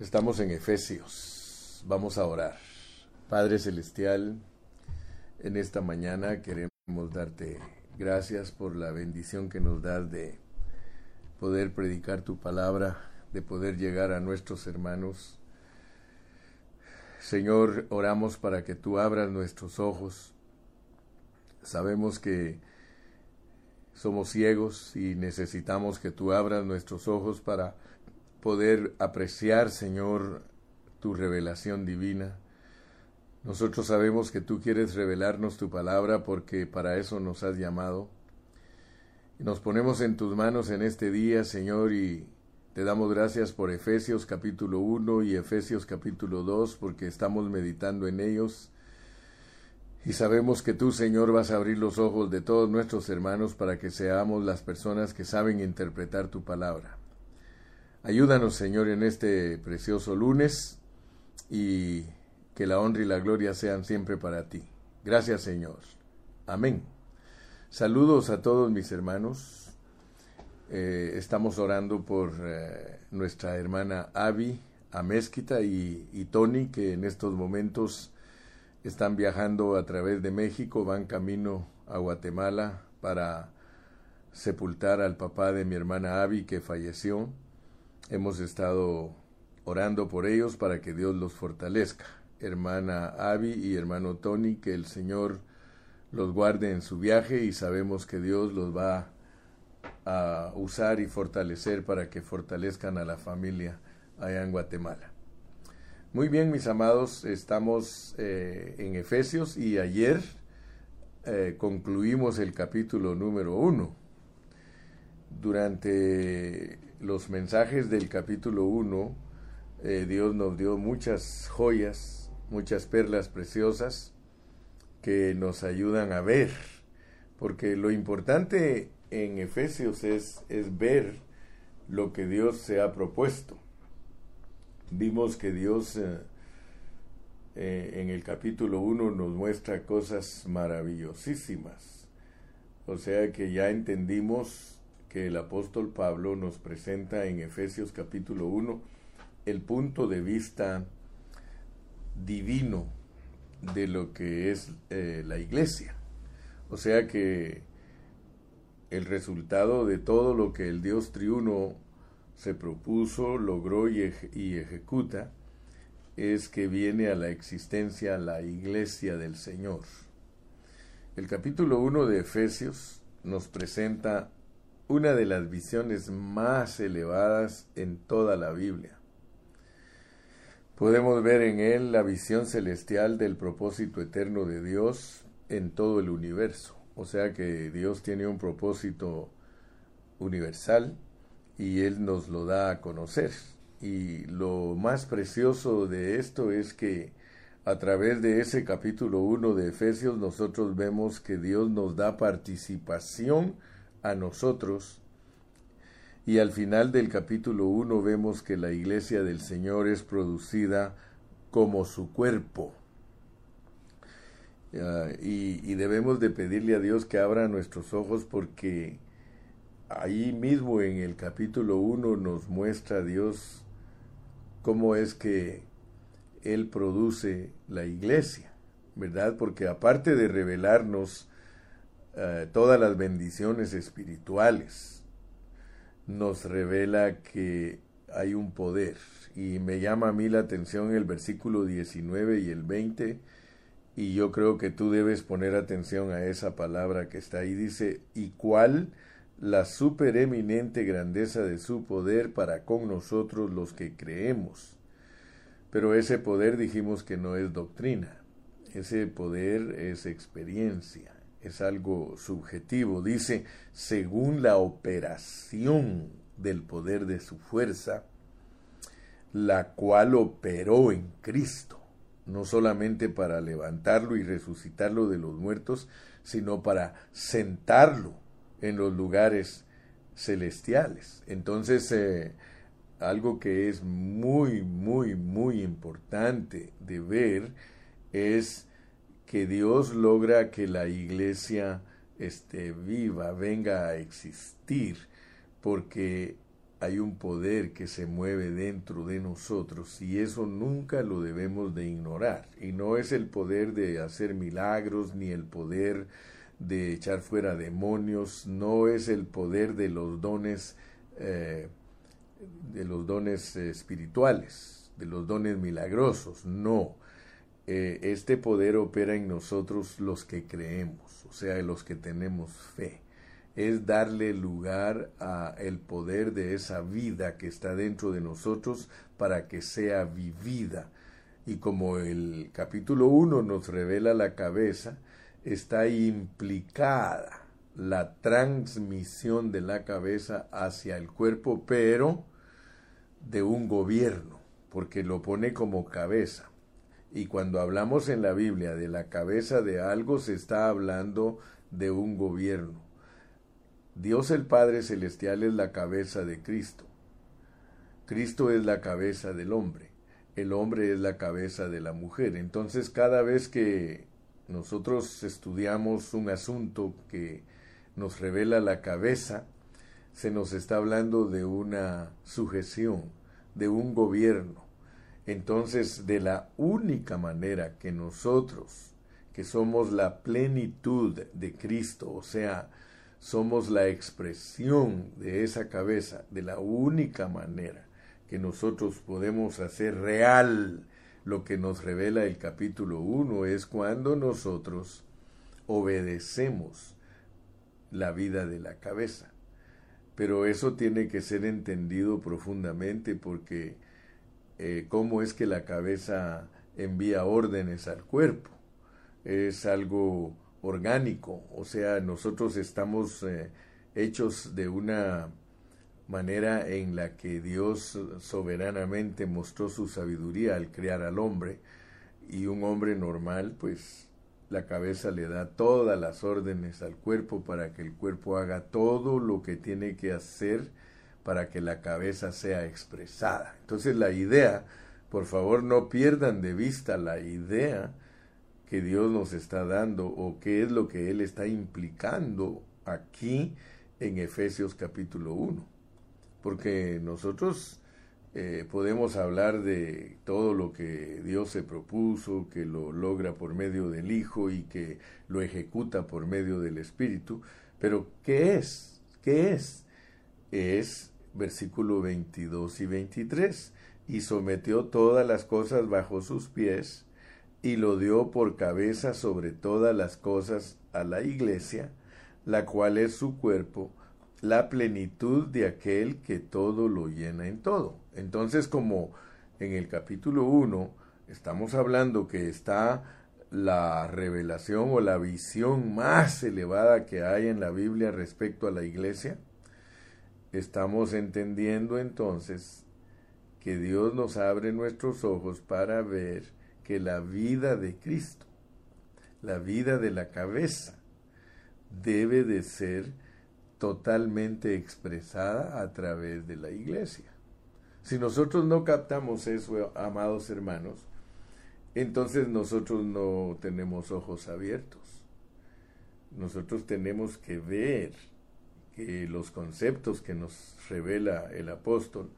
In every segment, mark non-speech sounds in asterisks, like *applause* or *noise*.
Estamos en Efesios. Vamos a orar. Padre Celestial, en esta mañana queremos darte gracias por la bendición que nos das de poder predicar tu palabra, de poder llegar a nuestros hermanos. Señor, oramos para que tú abras nuestros ojos. Sabemos que somos ciegos y necesitamos que tú abras nuestros ojos para poder apreciar, Señor, tu revelación divina. Nosotros sabemos que tú quieres revelarnos tu palabra porque para eso nos has llamado. Nos ponemos en tus manos en este día, Señor, y te damos gracias por Efesios capítulo 1 y Efesios capítulo 2 porque estamos meditando en ellos. Y sabemos que tú, Señor, vas a abrir los ojos de todos nuestros hermanos para que seamos las personas que saben interpretar tu palabra. Ayúdanos, Señor, en este precioso lunes y que la honra y la gloria sean siempre para ti. Gracias, Señor. Amén. Saludos a todos mis hermanos. Eh, estamos orando por eh, nuestra hermana Avi Amezquita y, y Tony, que en estos momentos están viajando a través de México, van camino a Guatemala para sepultar al papá de mi hermana Avi que falleció. Hemos estado orando por ellos para que Dios los fortalezca. Hermana Abby y hermano Tony, que el Señor los guarde en su viaje y sabemos que Dios los va a usar y fortalecer para que fortalezcan a la familia allá en Guatemala. Muy bien, mis amados, estamos eh, en Efesios y ayer eh, concluimos el capítulo número uno. Durante los mensajes del capítulo 1, eh, Dios nos dio muchas joyas, muchas perlas preciosas que nos ayudan a ver, porque lo importante en Efesios es, es ver lo que Dios se ha propuesto. Vimos que Dios eh, eh, en el capítulo 1 nos muestra cosas maravillosísimas. O sea que ya entendimos que el apóstol Pablo nos presenta en Efesios capítulo 1 el punto de vista divino de lo que es eh, la iglesia. O sea que el resultado de todo lo que el Dios triuno se propuso, logró y, y ejecuta, es que viene a la existencia la iglesia del Señor. El capítulo 1 de Efesios nos presenta una de las visiones más elevadas en toda la Biblia. Podemos ver en él la visión celestial del propósito eterno de Dios en todo el universo. O sea que Dios tiene un propósito universal y Él nos lo da a conocer. Y lo más precioso de esto es que a través de ese capítulo 1 de Efesios nosotros vemos que Dios nos da participación a nosotros. Y al final del capítulo 1 vemos que la iglesia del Señor es producida como su cuerpo. y, y, debemos de pedirle a Dios que abra nuestros ojos porque ahí mismo en el capítulo 1 nos muestra Dios cómo es que Él produce la iglesia, ¿verdad? Porque aparte de revelarnos eh, todas las bendiciones espirituales, nos revela que hay un poder. Y me llama a mí la atención el versículo 19 y el 20, y yo creo que tú debes poner atención a esa palabra que está ahí. Dice, ¿y cuál la supereminente grandeza de su poder para con nosotros los que creemos? Pero ese poder dijimos que no es doctrina, ese poder es experiencia es algo subjetivo. Dice, según la operación del poder de su fuerza, la cual operó en Cristo, no solamente para levantarlo y resucitarlo de los muertos, sino para sentarlo en los lugares celestiales. Entonces, eh, algo que es muy, muy, muy importante de ver es que Dios logra que la iglesia esté viva, venga a existir, porque hay un poder que se mueve dentro de nosotros y eso nunca lo debemos de ignorar. Y no es el poder de hacer milagros ni el poder de echar fuera demonios, no es el poder de los dones eh, de los dones espirituales, de los dones milagrosos, no. Eh, este poder opera en nosotros los que creemos, o sea, los que tenemos fe es darle lugar a el poder de esa vida que está dentro de nosotros para que sea vivida. Y como el capítulo 1 nos revela la cabeza, está implicada la transmisión de la cabeza hacia el cuerpo, pero de un gobierno, porque lo pone como cabeza. Y cuando hablamos en la Biblia de la cabeza de algo, se está hablando de un gobierno. Dios el Padre Celestial es la cabeza de Cristo. Cristo es la cabeza del hombre. El hombre es la cabeza de la mujer. Entonces cada vez que nosotros estudiamos un asunto que nos revela la cabeza, se nos está hablando de una sujeción, de un gobierno. Entonces, de la única manera que nosotros, que somos la plenitud de Cristo, o sea, somos la expresión de esa cabeza, de la única manera que nosotros podemos hacer real lo que nos revela el capítulo 1 es cuando nosotros obedecemos la vida de la cabeza. Pero eso tiene que ser entendido profundamente porque eh, cómo es que la cabeza envía órdenes al cuerpo. Es algo orgánico, o sea, nosotros estamos eh, hechos de una manera en la que Dios soberanamente mostró su sabiduría al crear al hombre y un hombre normal, pues la cabeza le da todas las órdenes al cuerpo para que el cuerpo haga todo lo que tiene que hacer para que la cabeza sea expresada. Entonces la idea, por favor no pierdan de vista la idea que Dios nos está dando o qué es lo que Él está implicando aquí en Efesios capítulo 1. Porque nosotros eh, podemos hablar de todo lo que Dios se propuso, que lo logra por medio del Hijo y que lo ejecuta por medio del Espíritu, pero ¿qué es? ¿Qué es? Es versículo 22 y 23. Y sometió todas las cosas bajo sus pies y lo dio por cabeza sobre todas las cosas a la iglesia, la cual es su cuerpo, la plenitud de aquel que todo lo llena en todo. Entonces, como en el capítulo 1 estamos hablando que está la revelación o la visión más elevada que hay en la Biblia respecto a la iglesia, estamos entendiendo entonces que Dios nos abre nuestros ojos para ver que la vida de Cristo, la vida de la cabeza, debe de ser totalmente expresada a través de la iglesia. Si nosotros no captamos eso, amados hermanos, entonces nosotros no tenemos ojos abiertos. Nosotros tenemos que ver los conceptos que nos revela el apóstol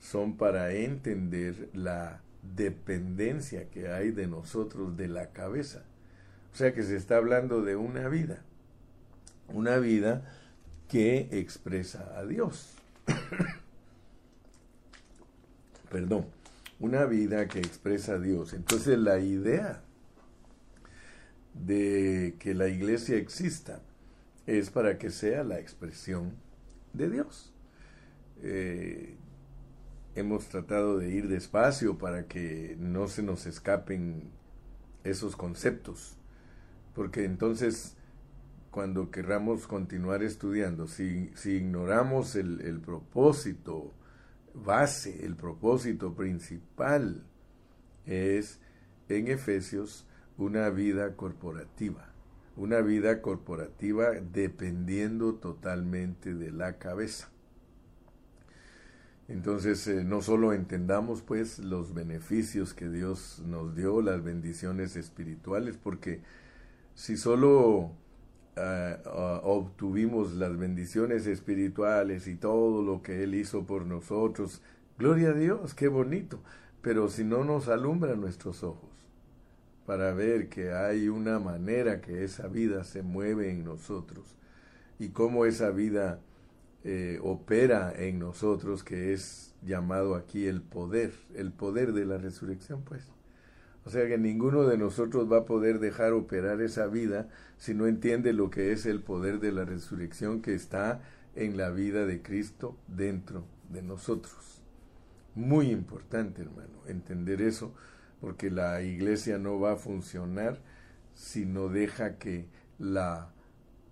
son para entender la dependencia que hay de nosotros de la cabeza. O sea que se está hablando de una vida, una vida que expresa a Dios. *coughs* Perdón, una vida que expresa a Dios. Entonces la idea de que la iglesia exista es para que sea la expresión de Dios. Eh, hemos tratado de ir despacio para que no se nos escapen esos conceptos, porque entonces cuando querramos continuar estudiando, si, si ignoramos el, el propósito base, el propósito principal, es en Efesios una vida corporativa, una vida corporativa dependiendo totalmente de la cabeza. Entonces, eh, no solo entendamos pues los beneficios que Dios nos dio, las bendiciones espirituales, porque si solo ah, obtuvimos las bendiciones espirituales y todo lo que Él hizo por nosotros. Gloria a Dios, qué bonito. Pero si no nos alumbra nuestros ojos para ver que hay una manera que esa vida se mueve en nosotros y cómo esa vida eh, opera en nosotros, que es llamado aquí el poder, el poder de la resurrección, pues. O sea que ninguno de nosotros va a poder dejar operar esa vida si no entiende lo que es el poder de la resurrección que está en la vida de Cristo dentro de nosotros. Muy importante, hermano, entender eso, porque la iglesia no va a funcionar si no deja que la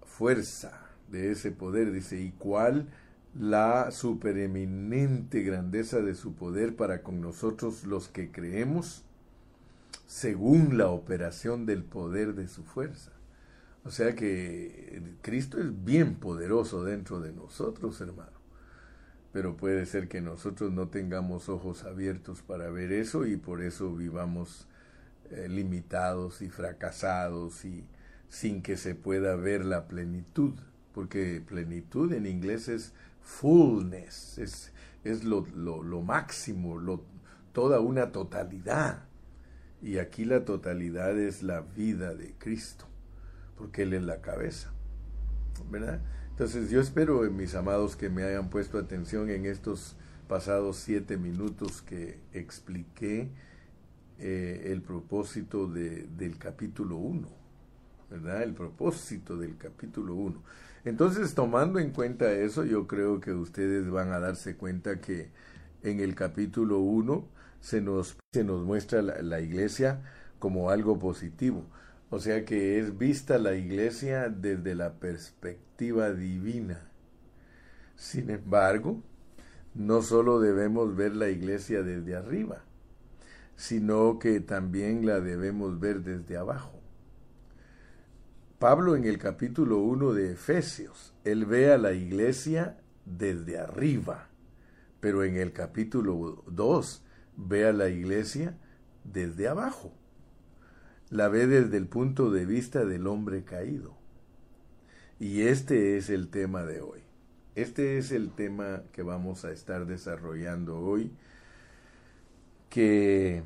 fuerza de ese poder, dice, ¿y cuál la supereminente grandeza de su poder para con nosotros los que creemos? según la operación del poder de su fuerza. O sea que Cristo es bien poderoso dentro de nosotros, hermano. Pero puede ser que nosotros no tengamos ojos abiertos para ver eso y por eso vivamos eh, limitados y fracasados y sin que se pueda ver la plenitud. Porque plenitud en inglés es fullness, es, es lo, lo, lo máximo, lo, toda una totalidad. Y aquí la totalidad es la vida de Cristo, porque Él es la cabeza. ¿Verdad? Entonces yo espero, mis amados, que me hayan puesto atención en estos pasados siete minutos que expliqué eh, el propósito de, del capítulo 1, ¿verdad? El propósito del capítulo 1. Entonces, tomando en cuenta eso, yo creo que ustedes van a darse cuenta que en el capítulo 1 se nos, se nos muestra la, iglesia como algo positivo. O sea que es vista la iglesia desde la perspectiva divina. Sin embargo, no solo debemos ver la iglesia desde arriba, sino que también la debemos ver desde abajo. Pablo en el capítulo 1 de Efesios, él ve a la iglesia desde arriba, pero en el capítulo 2 ve a la iglesia desde abajo. La ve desde el punto de vista del hombre caído. Y este es el tema de hoy. Este es el tema que vamos a estar desarrollando hoy, que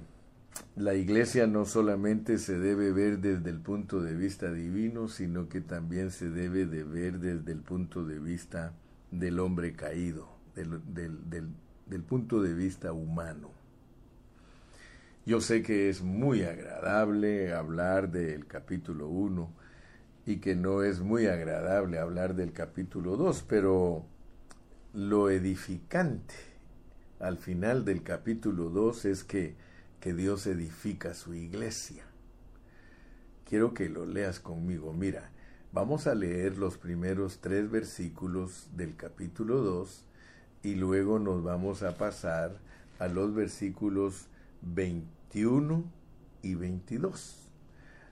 la iglesia no solamente se debe ver desde el punto de vista divino, sino que también se debe de ver desde el punto de vista del hombre caído, del, del, punto de vista humano. Yo sé que es muy agradable hablar del capítulo 1 y que no es muy agradable hablar del capítulo 2, pero lo edificante al final del capítulo 2 es que, que Dios edifica su iglesia. Quiero que lo leas conmigo. Mira, vamos a leer los primeros tres versículos del capítulo 2 y luego nos vamos a pasar a los versículos 21 y 22.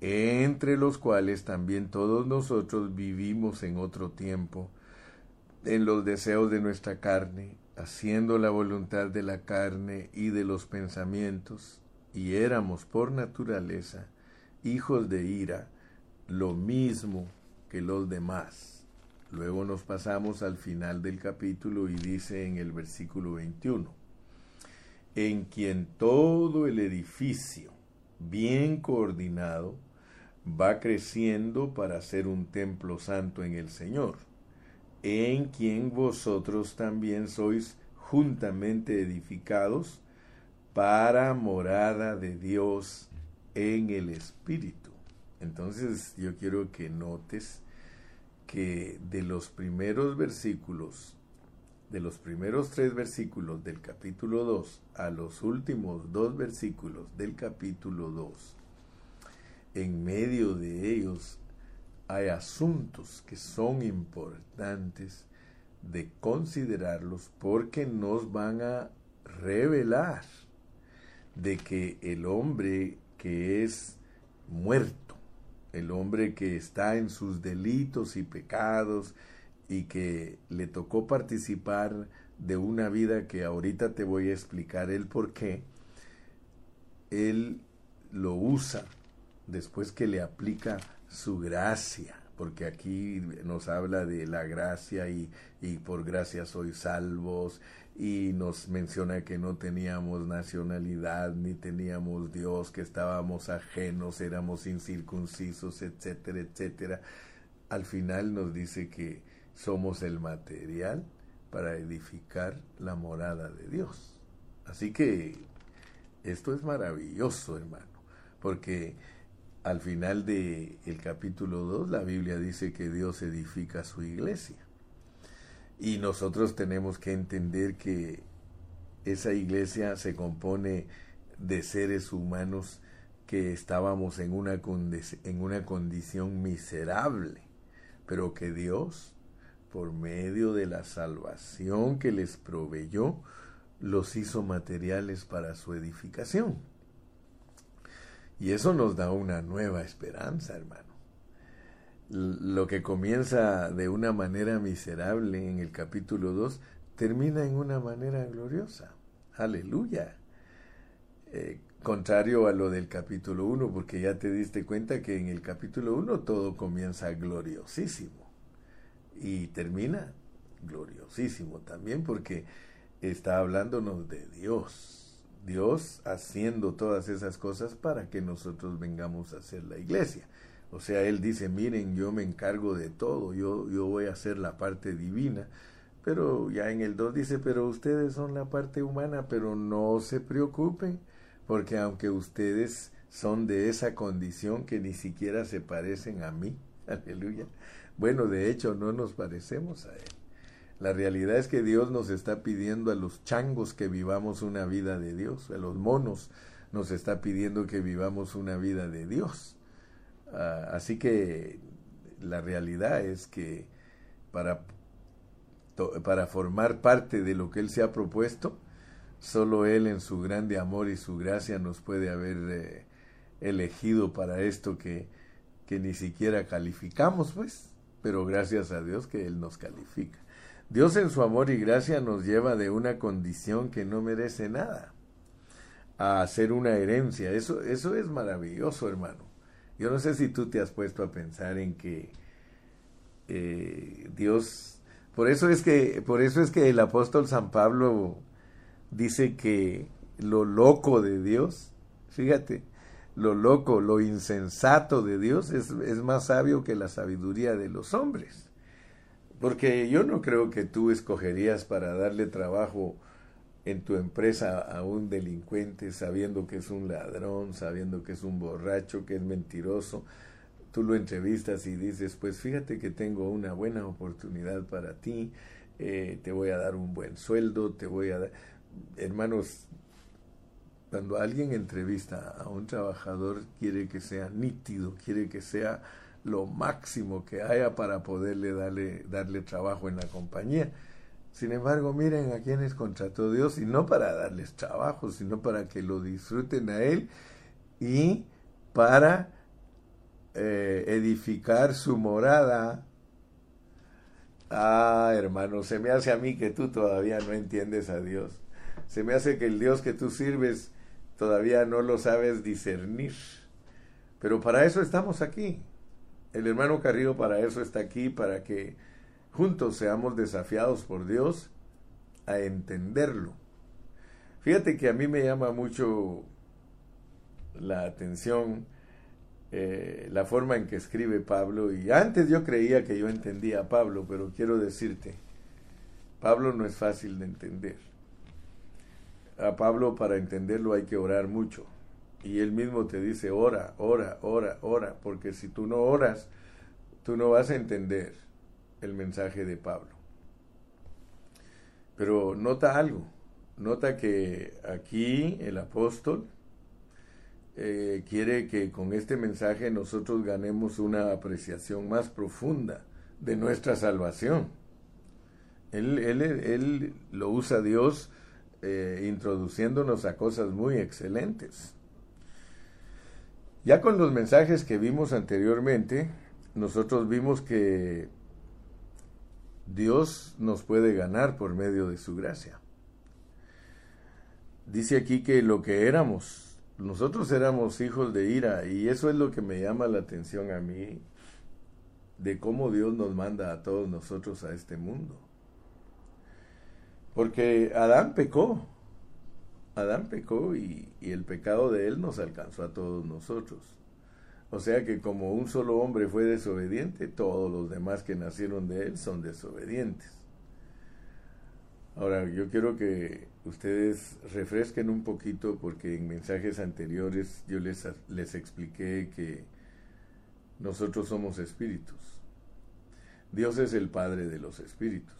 entre los cuales también todos nosotros vivimos en otro tiempo, en los deseos de nuestra carne, haciendo la voluntad de la carne y de los pensamientos, y éramos por naturaleza hijos de ira, lo mismo que los demás. Luego nos pasamos al final del capítulo y dice en el versículo 21, en quien todo el edificio, bien coordinado, va creciendo para ser un templo santo en el Señor, en quien vosotros también sois juntamente edificados para morada de Dios en el Espíritu. Entonces yo quiero que notes que de los primeros versículos, de los primeros tres versículos del capítulo 2 a los últimos dos versículos del capítulo 2, en medio de ellos hay asuntos que son importantes de considerarlos porque nos van a revelar de que el hombre que es muerto, el hombre que está en sus delitos y pecados y que le tocó participar de una vida que ahorita te voy a explicar el por qué, él lo usa después que le aplica su gracia, porque aquí nos habla de la gracia y, y por gracia sois salvos y nos menciona que no teníamos nacionalidad ni teníamos Dios, que estábamos ajenos, éramos incircuncisos, etcétera, etcétera. Al final nos dice que somos el material para edificar la morada de Dios. Así que esto es maravilloso, hermano, porque al final del el capítulo 2 la Biblia dice que Dios edifica su iglesia. Y nosotros tenemos que entender que esa iglesia se compone de seres humanos que estábamos en una, en una condición miserable, pero que Dios, por medio de la salvación que les proveyó, los hizo materiales para su edificación. Y eso nos da una nueva esperanza, hermano. Lo que comienza de una manera miserable en el capítulo 2 termina en una manera gloriosa. Aleluya. Eh, contrario a lo del capítulo 1, porque ya te diste cuenta que en el capítulo 1 todo comienza gloriosísimo y termina gloriosísimo también porque está hablándonos de Dios. Dios haciendo todas esas cosas para que nosotros vengamos a hacer la iglesia. O sea, Él dice, miren, yo me encargo de todo, yo, yo voy a hacer la parte divina. Pero ya en el 2 dice, pero ustedes son la parte humana, pero no se preocupen, porque aunque ustedes son de esa condición que ni siquiera se parecen a mí, *laughs* aleluya, bueno, de hecho no nos parecemos a Él. La realidad es que Dios nos está pidiendo a los changos que vivamos una vida de Dios, a los monos nos está pidiendo que vivamos una vida de Dios. Ah, así que la realidad es que para, para formar parte de lo que Él se ha propuesto, solo Él en su grande amor y su gracia nos puede haber eh, elegido para esto que, que ni siquiera calificamos, pues, pero gracias a Dios que Él nos califica. Dios en su amor y gracia nos lleva de una condición que no merece nada a hacer una herencia. Eso, eso es maravilloso, hermano. Yo no sé si tú te has puesto a pensar en que eh, Dios, por eso es que, por eso es que el apóstol San Pablo dice que lo loco de Dios, fíjate, lo loco, lo insensato de Dios es, es más sabio que la sabiduría de los hombres. Porque yo no creo que tú escogerías para darle trabajo en tu empresa a un delincuente sabiendo que es un ladrón, sabiendo que es un borracho, que es mentiroso. Tú lo entrevistas y dices, pues fíjate que tengo una buena oportunidad para ti, eh, te voy a dar un buen sueldo, te voy a dar... Hermanos, cuando alguien entrevista a un trabajador, quiere que sea nítido, quiere que sea lo máximo que haya para poderle darle, darle trabajo en la compañía. Sin embargo, miren a quienes contrató Dios y no para darles trabajo, sino para que lo disfruten a Él y para eh, edificar su morada. Ah, hermano, se me hace a mí que tú todavía no entiendes a Dios. Se me hace que el Dios que tú sirves todavía no lo sabes discernir. Pero para eso estamos aquí. El hermano Carrillo para eso está aquí, para que juntos seamos desafiados por Dios a entenderlo. Fíjate que a mí me llama mucho la atención eh, la forma en que escribe Pablo y antes yo creía que yo entendía a Pablo, pero quiero decirte, Pablo no es fácil de entender. A Pablo para entenderlo hay que orar mucho. Y él mismo te dice, ora, ora, ora, ora, porque si tú no oras, tú no vas a entender el mensaje de Pablo. Pero nota algo, nota que aquí el apóstol eh, quiere que con este mensaje nosotros ganemos una apreciación más profunda de nuestra salvación. Él, él, él lo usa Dios eh, introduciéndonos a cosas muy excelentes. Ya con los mensajes que vimos anteriormente, nosotros vimos que Dios nos puede ganar por medio de su gracia. Dice aquí que lo que éramos, nosotros éramos hijos de ira y eso es lo que me llama la atención a mí de cómo Dios nos manda a todos nosotros a este mundo. Porque Adán pecó, Adán pecó y, el pecado de él nos alcanzó a todos nosotros. O sea que como un solo hombre fue desobediente, todos los demás que nacieron de él son desobedientes. Ahora, yo quiero que ustedes refresquen un poquito porque en mensajes anteriores yo les, les expliqué que nosotros somos espíritus. Dios es el Padre de los espíritus.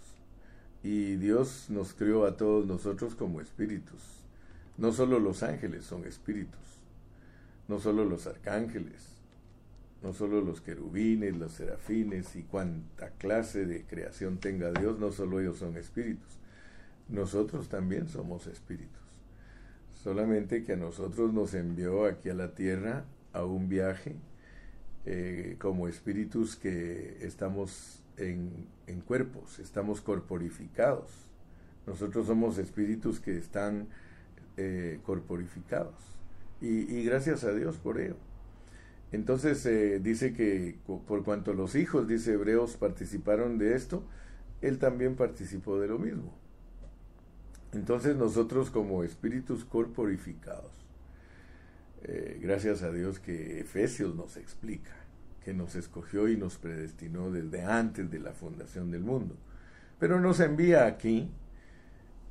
Y Dios nos crió a todos nosotros como espíritus. No solo los ángeles son espíritus, no solo los arcángeles, no solo los querubines, los serafines y cuanta clase de creación tenga Dios, no solo ellos son espíritus, nosotros también somos espíritus. Solamente que a nosotros nos envió aquí a la tierra a un viaje eh, como espíritus que estamos en, en, cuerpos, estamos corporificados. Nosotros somos espíritus que están eh, corporificados. Y, gracias a Dios por ello. Entonces eh, dice que por cuanto los hijos, dice Hebreos, participaron de esto, él también participó de lo mismo. Entonces nosotros como espíritus corporificados, eh, gracias a Dios que Efesios nos explica, que nos escogió y nos predestinó desde antes de la fundación del mundo. Pero nos envía aquí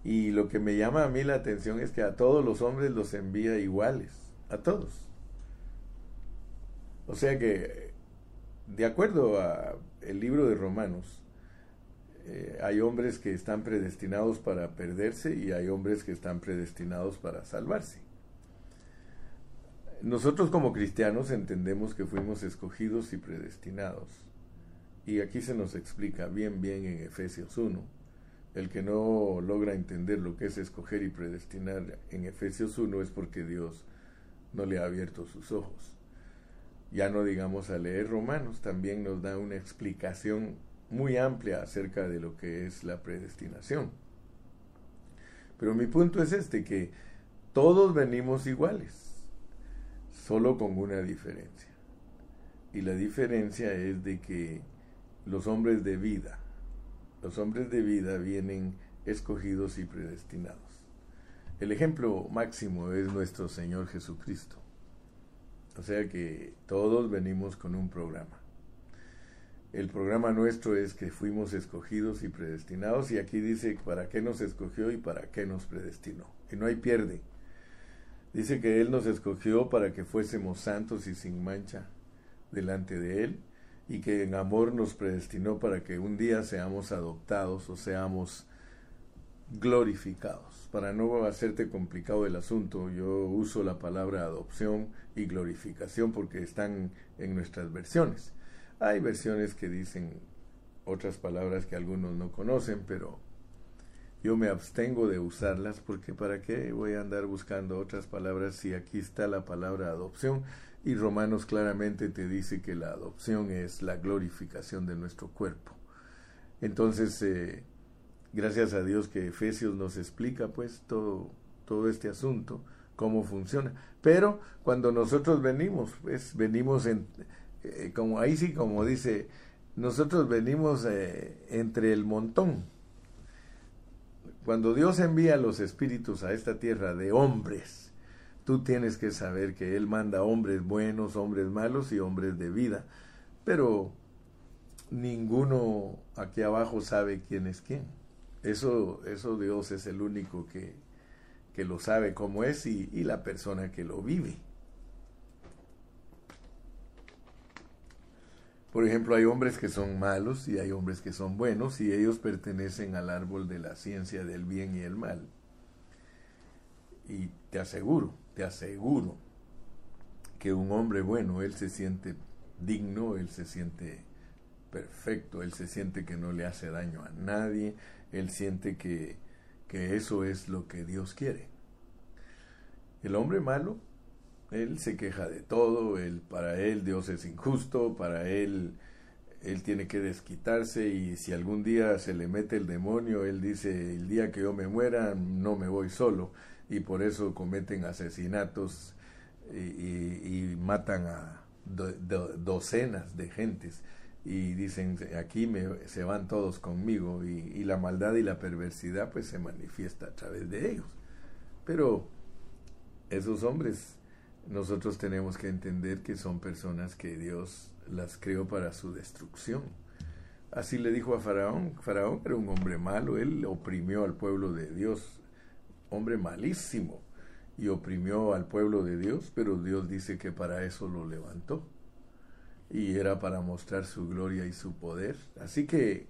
y lo que me llama a mí la atención es que a todos los hombres los envía iguales, a todos. O sea que, de acuerdo a el libro de Romanos, eh, hay hombres que están predestinados para perderse y hay hombres que están predestinados para salvarse. Nosotros como cristianos entendemos que fuimos escogidos y predestinados. Y aquí se nos explica bien, bien en Efesios 1. El que no logra entender lo que es escoger y predestinar en Efesios 1 es porque Dios no le ha abierto sus ojos. Ya no digamos a leer Romanos, también nos da una explicación muy amplia acerca de lo que es la predestinación. Pero mi punto es este, que todos venimos iguales, solo con una diferencia. Y la diferencia es de que los hombres de vida, los hombres de vida vienen escogidos y predestinados. El ejemplo máximo es nuestro Señor Jesucristo. O sea que todos venimos con un programa el programa nuestro es que fuimos escogidos y predestinados y aquí dice para qué nos escogió y para qué nos predestinó. Y no hay pierde. Dice que Él nos escogió para que fuésemos santos y sin mancha delante de Él y que en amor nos predestinó para que un día seamos adoptados o seamos glorificados. Para no hacerte complicado el asunto, yo uso la palabra adopción y glorificación porque están en nuestras versiones. Hay versiones que dicen otras palabras que algunos no conocen, pero yo me abstengo de usarlas porque para qué voy a andar buscando otras palabras si aquí está la palabra adopción y Romanos claramente te dice que la adopción es la glorificación de nuestro cuerpo. Entonces, eh, gracias a Dios que Efesios nos explica pues todo, todo este asunto, cómo funciona. Pero cuando nosotros venimos, pues venimos en, eh, como ahí sí, como dice, nosotros venimos eh, entre el montón. Cuando Dios envía los espíritus a esta tierra de hombres, tú tienes que saber que Él manda hombres buenos, hombres malos y hombres de vida. Pero ninguno aquí abajo sabe quién es quién. Eso, eso Dios es el único que, que lo sabe cómo es y, y la persona que lo vive. Por ejemplo, hay hombres que son malos y hay hombres que son buenos y ellos pertenecen al árbol de la ciencia del bien y el mal. Y te aseguro, te aseguro que un hombre bueno, él se siente digno, él se siente perfecto, él se siente que no le hace daño a nadie, él siente que, que eso es lo que Dios quiere. El hombre malo, él se queja de todo, él, para él Dios es injusto, para él él tiene que desquitarse y si algún día se le mete el demonio, él dice, el día que yo me muera no me voy solo y por eso cometen asesinatos y, matan a docenas de gentes y dicen, aquí me, se van todos conmigo y, y la maldad y la perversidad pues se manifiesta a través de ellos. Pero esos hombres, nosotros tenemos que entender que son personas que Dios las creó para su destrucción. Así le dijo a Faraón. Faraón era un hombre malo, él oprimió al pueblo de Dios, hombre malísimo, y oprimió al pueblo de Dios, pero Dios dice que para eso lo levantó. Y era para mostrar su gloria y su poder. Así que,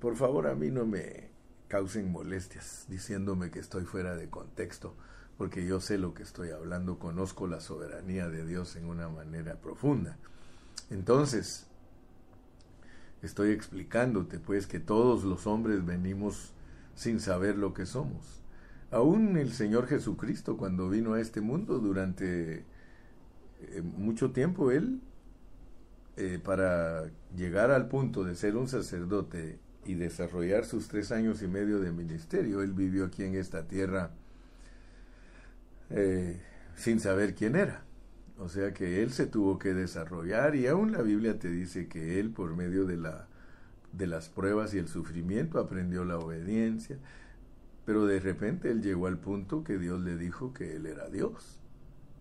por favor, a mí no me causen molestias diciéndome que estoy fuera de contexto, porque yo sé lo que estoy hablando, conozco la soberanía de Dios en una manera profunda. Entonces, estoy explicándote pues que todos los hombres venimos sin saber lo que somos. Aún el Señor Jesucristo cuando vino a este mundo durante eh, mucho tiempo, Él, eh, para llegar al punto de ser un sacerdote y desarrollar sus tres años y medio de ministerio, Él vivió aquí en esta tierra eh, sin saber quién era. O sea que él se tuvo que desarrollar y aún la Biblia te dice que él por medio de, la, de las pruebas y el sufrimiento aprendió la obediencia, pero de repente él llegó al punto que Dios le dijo que él era Dios.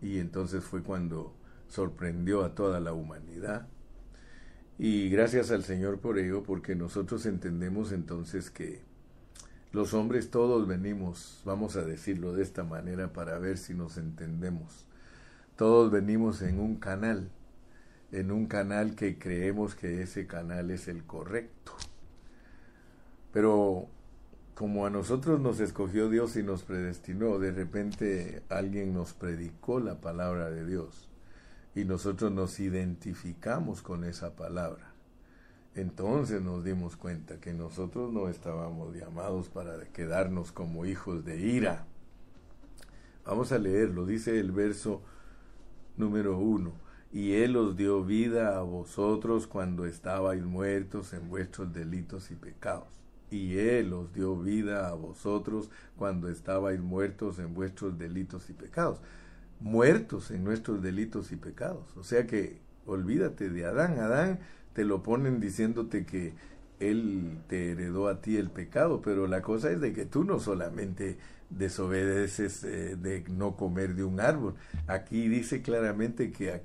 Y entonces fue cuando sorprendió a toda la humanidad. Y gracias al Señor por ello, porque nosotros entendemos entonces que los hombres todos venimos, vamos a decirlo de esta manera para ver si nos entendemos todos venimos en un canal, en un canal que creemos que ese canal es el correcto. Pero como a nosotros nos escogió Dios y nos predestinó, de repente alguien nos predicó la palabra de Dios y nosotros nos identificamos con esa palabra. Entonces nos dimos cuenta que nosotros no estábamos llamados para quedarnos como hijos de ira. Vamos a leerlo, dice el verso número uno. Y Él os dio vida a vosotros cuando estabais muertos en vuestros delitos y pecados. Y Él os dio vida a vosotros cuando estabais muertos en vuestros delitos y pecados. Muertos en nuestros delitos y pecados. O sea que olvídate de Adán. Adán te lo ponen diciéndote que él te heredó a ti el pecado, pero la cosa es de que tú no solamente desobedeces eh, de no comer de un árbol. Aquí dice claramente que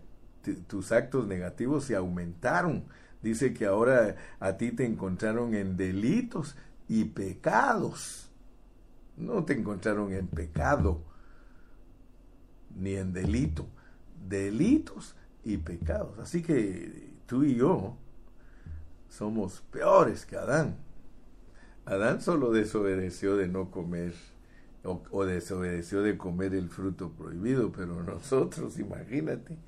tus actos negativos se aumentaron. Dice que ahora a ti te encontraron en delitos y pecados. No te encontraron en pecado ni en delito. Delitos y pecados. Así que tú y yo somos peores que Adán. Adán solo desobedeció de no comer o, desobedeció de comer el fruto prohibido, pero nosotros, imagínate.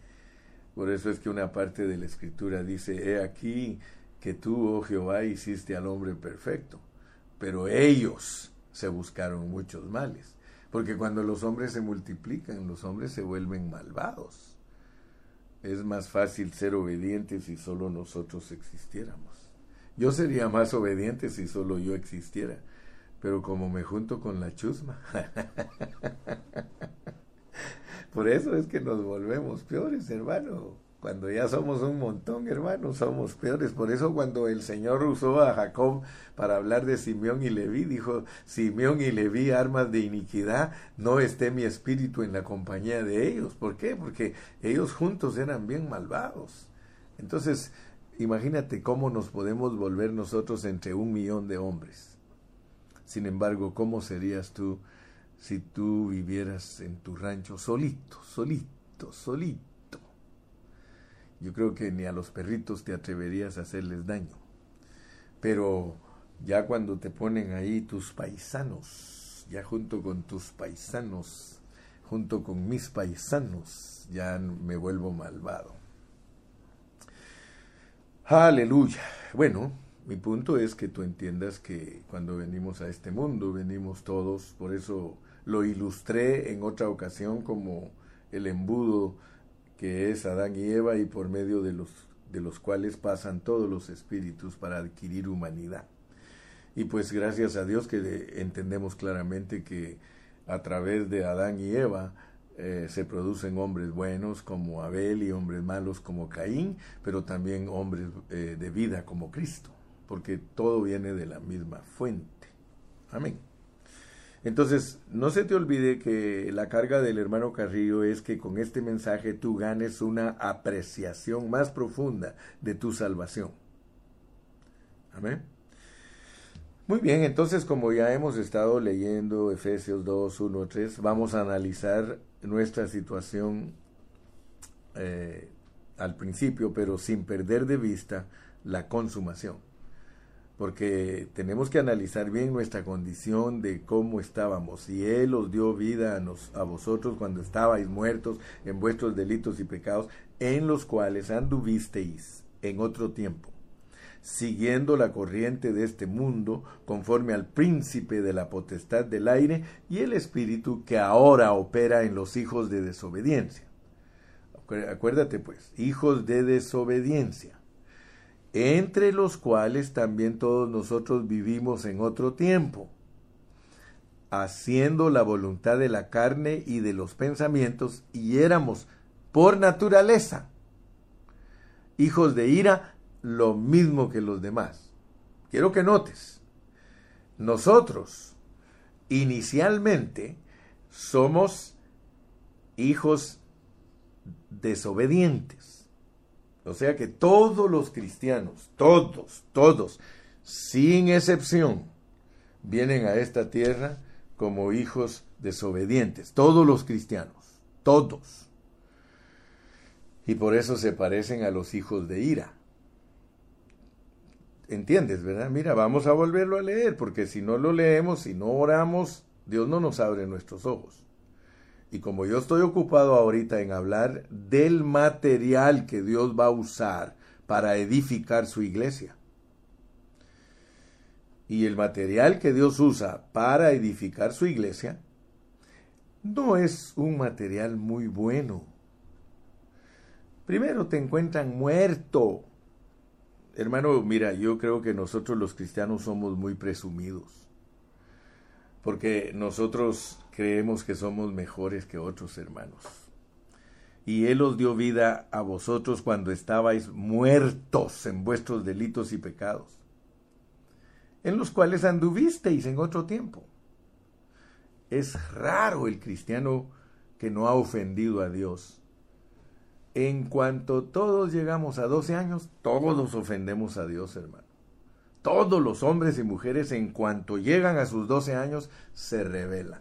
Por eso es que una parte de la escritura dice, he aquí que tú, oh Jehová, hiciste al hombre perfecto, pero ellos se buscaron muchos males, porque cuando los hombres se multiplican, los hombres se vuelven malvados. Es más fácil ser obedientes si solo nosotros existiéramos. Yo sería más obediente si solo yo existiera pero como me junto con la chusma. *laughs* Por eso es que nos volvemos peores, hermano. Cuando ya somos un montón, hermano, somos peores. Por eso cuando el Señor usó a Jacob para hablar de Simeón y Leví, dijo, Simeón y Leví, armas de iniquidad, no esté mi espíritu en la compañía de ellos. ¿Por qué? Porque ellos juntos eran bien malvados. Entonces, imagínate cómo nos podemos volver nosotros entre un millón de hombres sin embargo, ¿cómo serías tú si tú vivieras en tu rancho solito, solito, solito? Yo creo que ni a los perritos te atreverías a hacerles daño. Pero ya cuando te ponen ahí tus paisanos, ya junto con tus paisanos, junto con mis paisanos, ya me vuelvo malvado. Aleluya. bueno, mi punto es que tú entiendas que cuando venimos a este mundo, venimos todos, por eso lo ilustré en otra ocasión como el embudo que es Adán y Eva y por medio de los, de los cuales pasan todos los espíritus para adquirir humanidad. Y pues gracias a Dios que entendemos claramente que a través de Adán y Eva eh, se producen hombres buenos como Abel y hombres malos como Caín, pero también hombres eh, de vida como Cristo, porque todo viene de la misma fuente. Amén. Entonces, no se te olvide que la carga del hermano Carrillo es que con este mensaje tú ganes una apreciación más profunda de tu salvación. Amén. Muy bien, entonces como ya hemos estado leyendo Efesios 2, 1, 3, vamos a analizar nuestra situación eh, al principio, pero sin perder de vista la consumación. Porque tenemos que analizar bien nuestra condición de cómo estábamos. Y Él os dio vida a, a vosotros cuando estabais muertos en vuestros delitos y pecados, en los cuales anduvisteis en otro tiempo siguiendo la corriente de este mundo, conforme al príncipe de la potestad del aire y el espíritu que ahora opera en los hijos de desobediencia. Acuérdate pues, hijos de desobediencia, entre los cuales también todos nosotros vivimos en otro tiempo, haciendo la voluntad de la carne y de los pensamientos, y éramos por naturaleza hijos de ira, lo mismo que los demás. Quiero que notes, nosotros inicialmente somos hijos desobedientes. O sea que todos los cristianos, todos, todos, sin excepción, vienen a esta tierra como hijos desobedientes. Todos los cristianos, todos. Y por eso se parecen a los hijos de ira. ¿Entiendes, verdad? Mira, vamos a volverlo a leer, porque si no lo leemos, si no oramos, Dios no nos abre nuestros ojos. Y como yo estoy ocupado ahorita en hablar del material que Dios va a usar para edificar su iglesia, y el material que Dios usa para edificar su iglesia, no es un material muy bueno. Primero te encuentran muerto. Hermano, mira, yo creo que nosotros los cristianos somos muy presumidos, porque nosotros creemos que somos mejores que otros hermanos. Y Él os dio vida a vosotros cuando estabais muertos en vuestros delitos y pecados, en los cuales anduvisteis en otro tiempo. Es raro el cristiano que no ha ofendido a Dios en cuanto todos llegamos a 12 años, todos ofendemos a Dios, hermano. Todos los hombres y mujeres, en cuanto llegan a sus 12 años, se rebelan.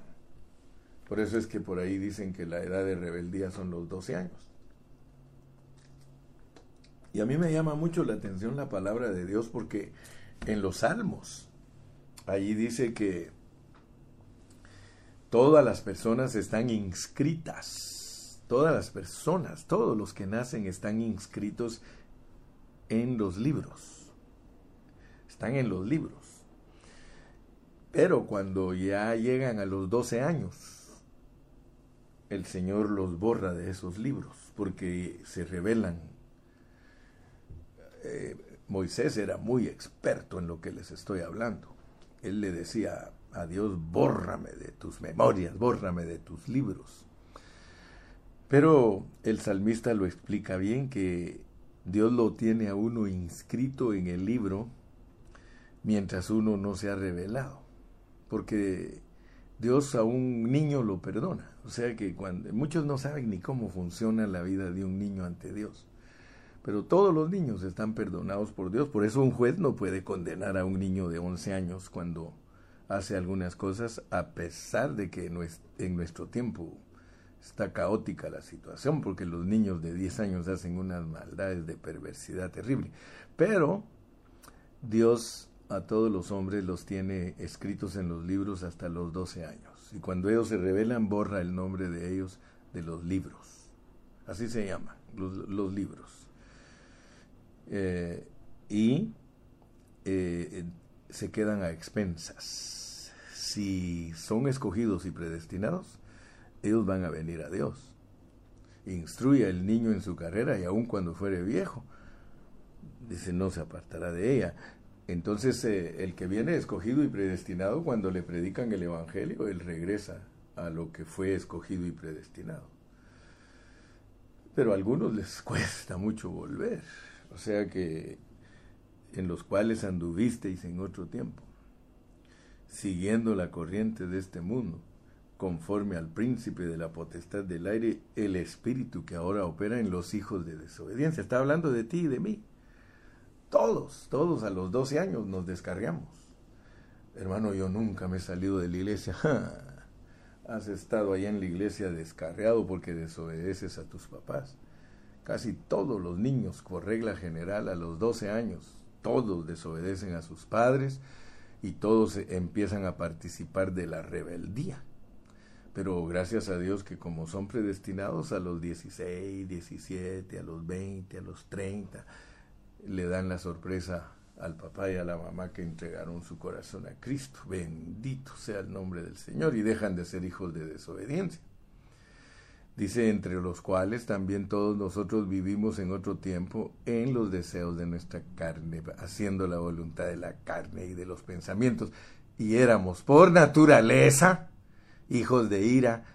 Por eso es que por ahí dicen que la edad de rebeldía son los 12 años. Y a mí me llama mucho la atención la palabra de Dios porque en los salmos, allí dice que todas las personas están inscritas todas las personas, todos los que nacen están inscritos en los libros. Están en los libros. Pero cuando ya llegan a los 12 años, el Señor los borra de esos libros porque se revelan. Eh, Moisés era muy experto en lo que les estoy hablando. Él le decía a Dios, bórrame de tus memorias, bórrame de tus libros. Pero el salmista lo explica bien que Dios lo tiene a uno inscrito en el libro mientras uno no se ha revelado. Porque Dios a un niño lo perdona. O sea que cuando muchos no saben ni cómo funciona la vida de un niño ante Dios. Pero todos los niños están perdonados por Dios. Por eso un juez no puede condenar a un niño de 11 años cuando hace algunas cosas, a pesar de que en nuestro tiempo está caótica la situación porque los niños de 10 años hacen unas maldades de perversidad terrible. Pero Dios a todos los hombres los tiene escritos en los libros hasta los 12 años. Y cuando ellos se revelan, borra el nombre de ellos de los libros. Así se llama, los, libros. Eh, y eh, se quedan a expensas. Si son escogidos y predestinados, ellos van a venir a Dios. Instruye al niño en su carrera y aun cuando fuere viejo, dice, no se apartará de ella. Entonces, eh, el que viene escogido y predestinado, cuando le predican el Evangelio, él regresa a lo que fue escogido y predestinado. Pero a algunos les *laughs* cuesta mucho volver, o sea que en los cuales anduvisteis en otro tiempo, siguiendo la corriente de este mundo, conforme al príncipe de la potestad del aire, el espíritu que ahora opera en los hijos de desobediencia. Está hablando de ti y de mí. Todos, todos a los 12 años nos descargamos. Hermano, yo nunca me he salido de la iglesia. *laughs* Has estado allá en la iglesia descarriado porque desobedeces a tus papás. Casi todos los niños, por regla general, a los 12 años, todos desobedecen a sus padres y todos empiezan a participar de la rebeldía. Pero gracias a Dios que como son predestinados a los 16, 17, a los 20, a los 30, le dan la sorpresa al papá y a la mamá que entregaron su corazón a Cristo. Bendito sea el nombre del Señor y dejan de ser hijos de desobediencia. Dice, entre los cuales también todos nosotros vivimos en otro tiempo en los deseos de nuestra carne, haciendo la voluntad de la carne y de los pensamientos. Y éramos por naturaleza hijos de ira,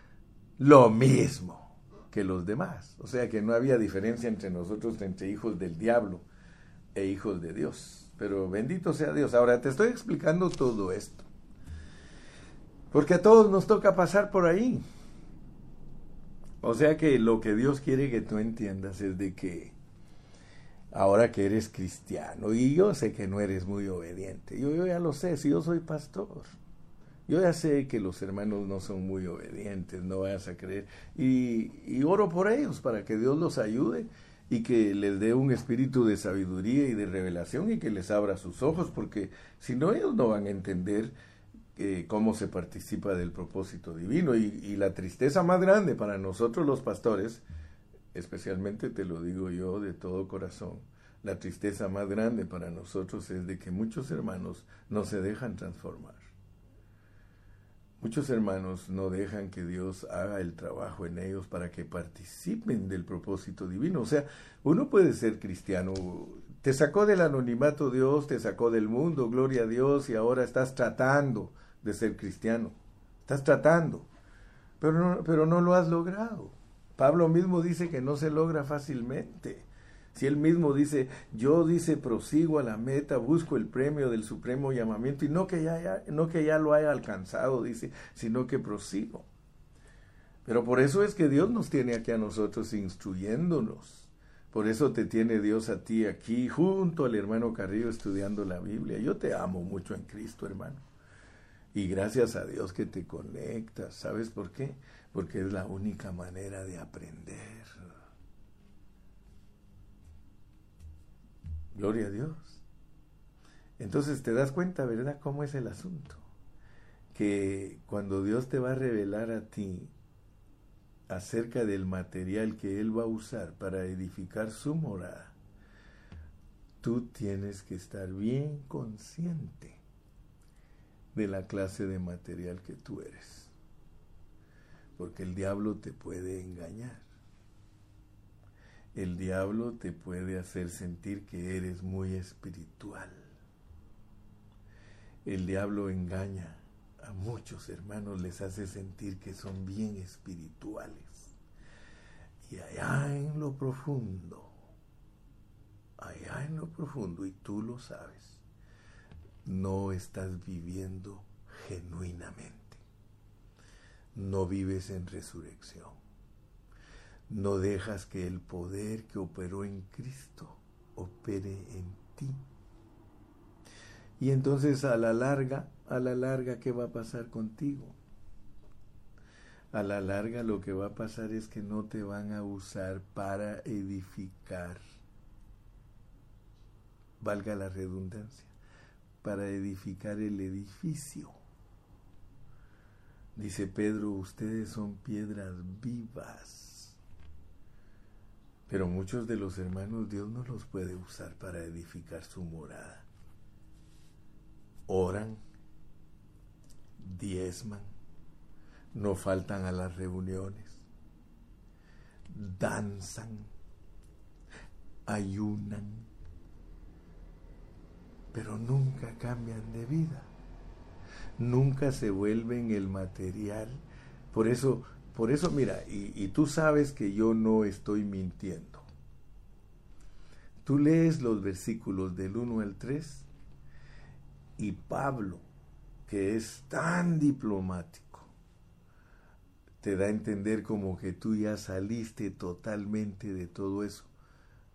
lo mismo que los demás. O sea que no había diferencia entre nosotros, entre hijos del diablo e hijos de Dios. Pero bendito sea Dios. Ahora te estoy explicando todo esto. Porque a todos nos toca pasar por ahí. O sea que lo que Dios quiere que tú entiendas es de que ahora que eres cristiano, y yo sé que no eres muy obediente, yo, ya lo sé, si yo soy pastor, yo ya sé que los hermanos no son muy obedientes, no vayas a creer, y oro por ellos para que Dios los ayude y que les dé un espíritu de sabiduría y de revelación y que les abra sus ojos, porque si no ellos no van a entender eh, cómo se participa del propósito divino. Y, y, la tristeza más grande para nosotros los pastores, especialmente te lo digo yo de todo corazón, la tristeza más grande para nosotros es de que muchos hermanos no se dejan transformar. Muchos hermanos no dejan que Dios haga el trabajo en ellos para que participen del propósito divino. O sea, uno puede ser cristiano. Te sacó del anonimato Dios, te sacó del mundo, gloria a Dios, y ahora estás tratando de ser cristiano. Estás tratando, pero no, pero no lo has logrado. Pablo mismo dice que no se logra fácilmente. Si él mismo dice, yo dice, prosigo a la meta, busco el premio del supremo llamamiento, y no que ya, no que ya lo haya alcanzado, dice, sino que prosigo. Pero por eso es que Dios nos tiene aquí a nosotros instruyéndonos. Por eso te tiene Dios a ti aquí, junto al hermano Carrillo, estudiando la Biblia. Yo te amo mucho en Cristo, hermano. Y gracias a Dios que te conectas. ¿Sabes por qué? Porque es la única manera de aprender. Gloria a Dios. Entonces te das cuenta, ¿verdad?, cómo es el asunto. Que cuando Dios te va a revelar a ti acerca del material que Él va a usar para edificar su morada, tú tienes que estar bien consciente de la clase de material que tú eres. Porque el diablo te puede engañar el diablo te puede hacer sentir que eres muy espiritual. El diablo engaña a muchos hermanos, les hace sentir que son bien espirituales. Y allá en lo profundo, allá en lo profundo, y tú lo sabes, no estás viviendo genuinamente. No vives en resurrección no dejas que el poder que operó en Cristo opere en ti. Y entonces a la larga, a la larga, ¿qué va a pasar contigo? A la larga lo que va a pasar es que no te van a usar para edificar, valga la redundancia, para edificar el edificio. Dice Pedro, ustedes son piedras vivas pero muchos de los hermanos Dios no los puede usar para edificar su morada. oran, diezman, no faltan a las reuniones, danzan, ayunan, pero nunca cambian de vida, nunca se vuelven el material. Por eso, por eso mira, y, tú sabes que yo no estoy mintiendo. Tú lees los versículos del 1 al 3 y Pablo, que es tan diplomático, te da a entender como que tú ya saliste totalmente de todo eso.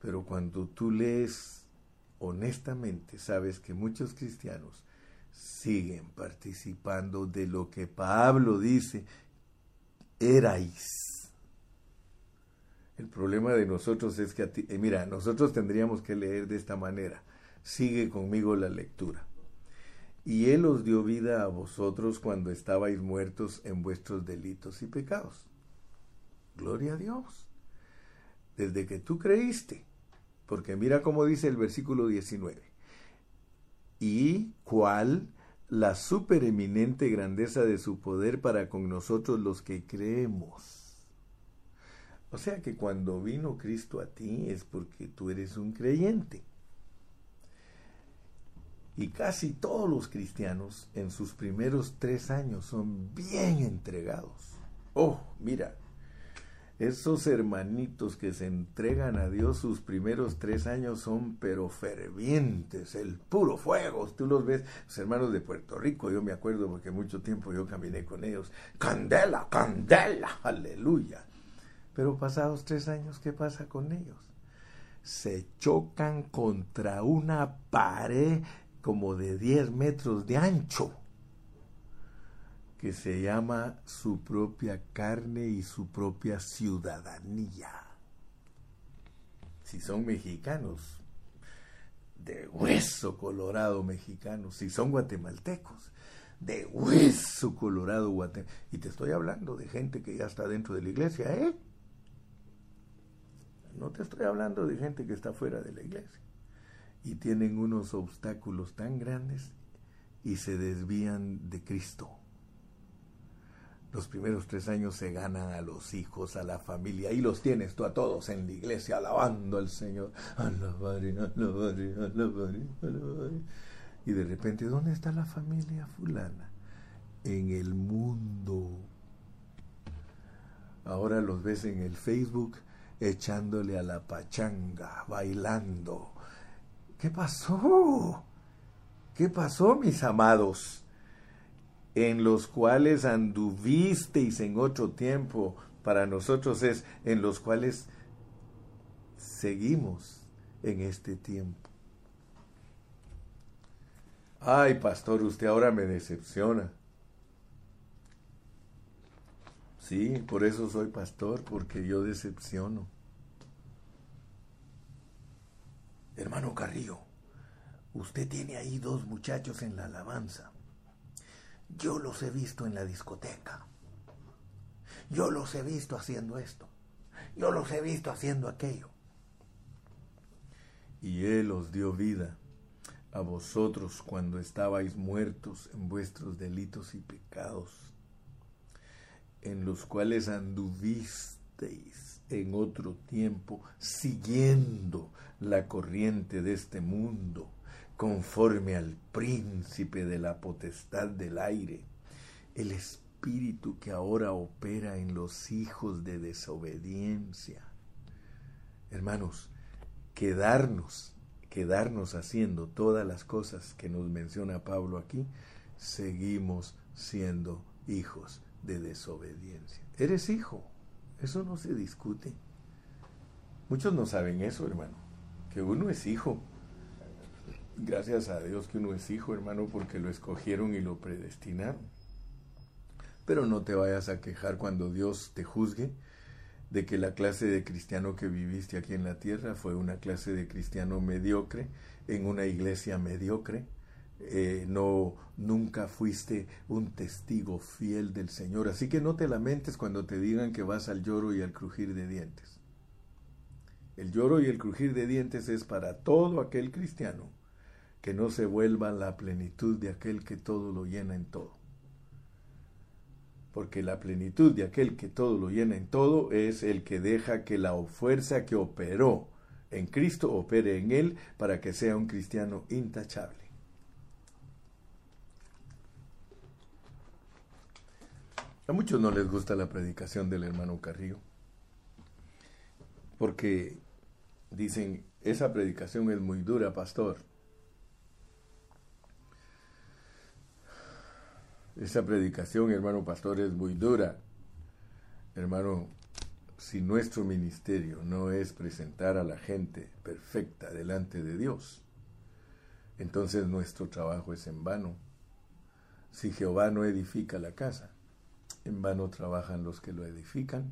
Pero cuando tú lees honestamente, sabes que muchos cristianos siguen participando de lo que Pablo dice, erais. El problema de nosotros es que, a ti, eh, mira, nosotros tendríamos que leer de esta manera. Sigue conmigo la lectura. Y Él os dio vida a vosotros cuando estabais muertos en vuestros delitos y pecados. Gloria a Dios. Desde que tú creíste. Porque mira cómo dice el versículo 19. Y cuál la supereminente grandeza de su poder para con nosotros los que creemos. O sea que cuando vino Cristo a ti es porque tú eres un creyente. Y casi todos los cristianos en sus primeros tres años son bien entregados. Oh, mira, esos hermanitos que se entregan a Dios sus primeros tres años son pero fervientes, el puro fuego. Tú los ves, los hermanos de Puerto Rico, yo me acuerdo porque mucho tiempo yo caminé con ellos. Candela, candela, aleluya. Pero pasados tres años, ¿qué pasa con ellos? Se chocan contra una pared como de 10 metros de ancho, que se llama su propia carne y su propia ciudadanía. Si son mexicanos, de hueso colorado mexicanos, si son guatemaltecos, de hueso colorado guatemalteco. Y te estoy hablando de gente que ya está dentro de la iglesia, ¿eh? No te estoy hablando de gente que está fuera de la iglesia y tienen unos obstáculos tan grandes y se desvían de Cristo. Los primeros tres años se ganan a los hijos, a la familia, y los tienes tú a todos en la iglesia alabando al Señor. Alabaré, alabaré, alabaré, alabaré. Y de repente, ¿dónde está la familia fulana? En el mundo. Ahora los ves en el Facebook echándole a la pachanga, bailando, ¿Qué pasó? ¿Qué pasó, mis amados? En los cuales anduvisteis en otro tiempo, para nosotros es en los cuales seguimos en este tiempo. Ay, pastor, usted ahora me decepciona. Sí, por eso soy pastor, porque yo decepciono. Hermano Carrillo, usted tiene ahí dos muchachos en la alabanza. Yo los he visto en la discoteca. Yo los he visto haciendo esto. Yo los he visto haciendo aquello. Y Él os dio vida a vosotros cuando estabais muertos en vuestros delitos y pecados, en los cuales anduvisteis en otro tiempo, siguiendo la corriente de este mundo, conforme al príncipe de la potestad del aire, el espíritu que ahora opera en los hijos de desobediencia. Hermanos, quedarnos, quedarnos haciendo todas las cosas que nos menciona Pablo aquí, seguimos siendo hijos de desobediencia. Eres hijo, eso no se discute. Muchos no saben eso, hermano que uno es hijo. Gracias a Dios que uno es hijo, hermano, porque lo escogieron y lo predestinaron. Pero no te vayas a quejar cuando Dios te juzgue de que la clase de cristiano que viviste aquí en la tierra fue una clase de cristiano mediocre en una iglesia mediocre. Eh, no nunca fuiste un testigo fiel del Señor. Así que no te lamentes cuando te digan que vas al lloro y al crujir de dientes. El lloro y el crujir de dientes es para todo aquel cristiano que no se vuelva la plenitud de aquel que todo lo llena en todo. Porque la plenitud de aquel que todo lo llena en todo es el que deja que la fuerza que operó en Cristo opere en él para que sea un cristiano intachable. A muchos no les gusta la predicación del hermano Carrillo, porque dicen, esa predicación es muy dura, pastor. Esa predicación, hermano pastor, es muy dura. Hermano, si nuestro ministerio no es presentar a la gente perfecta delante de Dios, entonces nuestro trabajo es en vano. Si Jehová no edifica la casa, en vano trabajan los que lo edifican.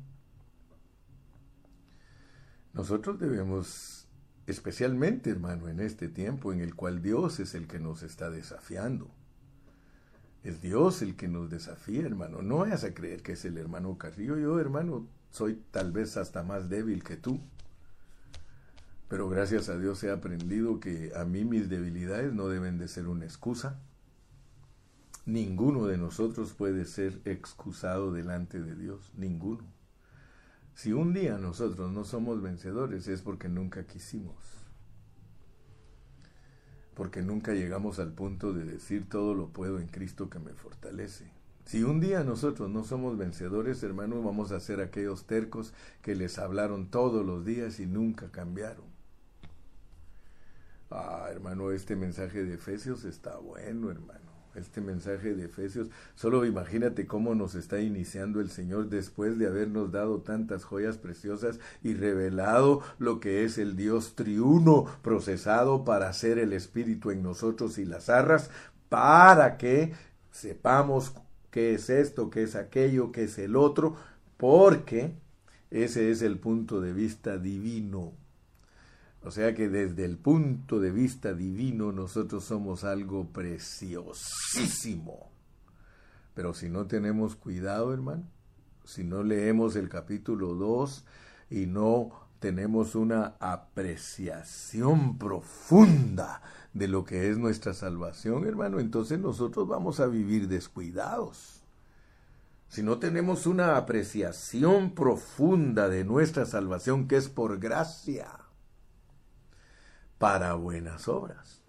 Nosotros debemos, especialmente hermano, en este tiempo en el cual Dios es el que nos está desafiando, es Dios el que nos desafía, hermano. No vayas a creer que es el hermano Carrillo. Yo, hermano, soy tal vez hasta más débil que tú. Pero gracias a Dios he aprendido que a mí mis debilidades no deben de ser una excusa. Ninguno de nosotros puede ser excusado delante de Dios. Ninguno. Si un día nosotros no somos vencedores es porque nunca quisimos porque nunca llegamos al punto de decir todo lo puedo en Cristo que me fortalece. Si un día nosotros no somos vencedores, hermanos, vamos a ser aquellos tercos que les hablaron todos los días y nunca cambiaron. Ah, hermano, este mensaje de Efesios está bueno, hermano este mensaje de Efesios. Solo imagínate cómo nos está iniciando el Señor después de habernos dado tantas joyas preciosas y revelado lo que es el Dios triuno procesado para hacer el Espíritu en nosotros y las arras, para que sepamos qué es esto, qué es aquello, qué es el otro, porque ese es el punto de vista divino o sea que desde el punto de vista divino nosotros somos algo preciosísimo. Pero si no tenemos cuidado, hermano, si no leemos el capítulo 2 y no tenemos una apreciación profunda de lo que es nuestra salvación, hermano, entonces nosotros vamos a vivir descuidados. Si no tenemos una apreciación profunda de nuestra salvación que es por gracia, para buenas obras.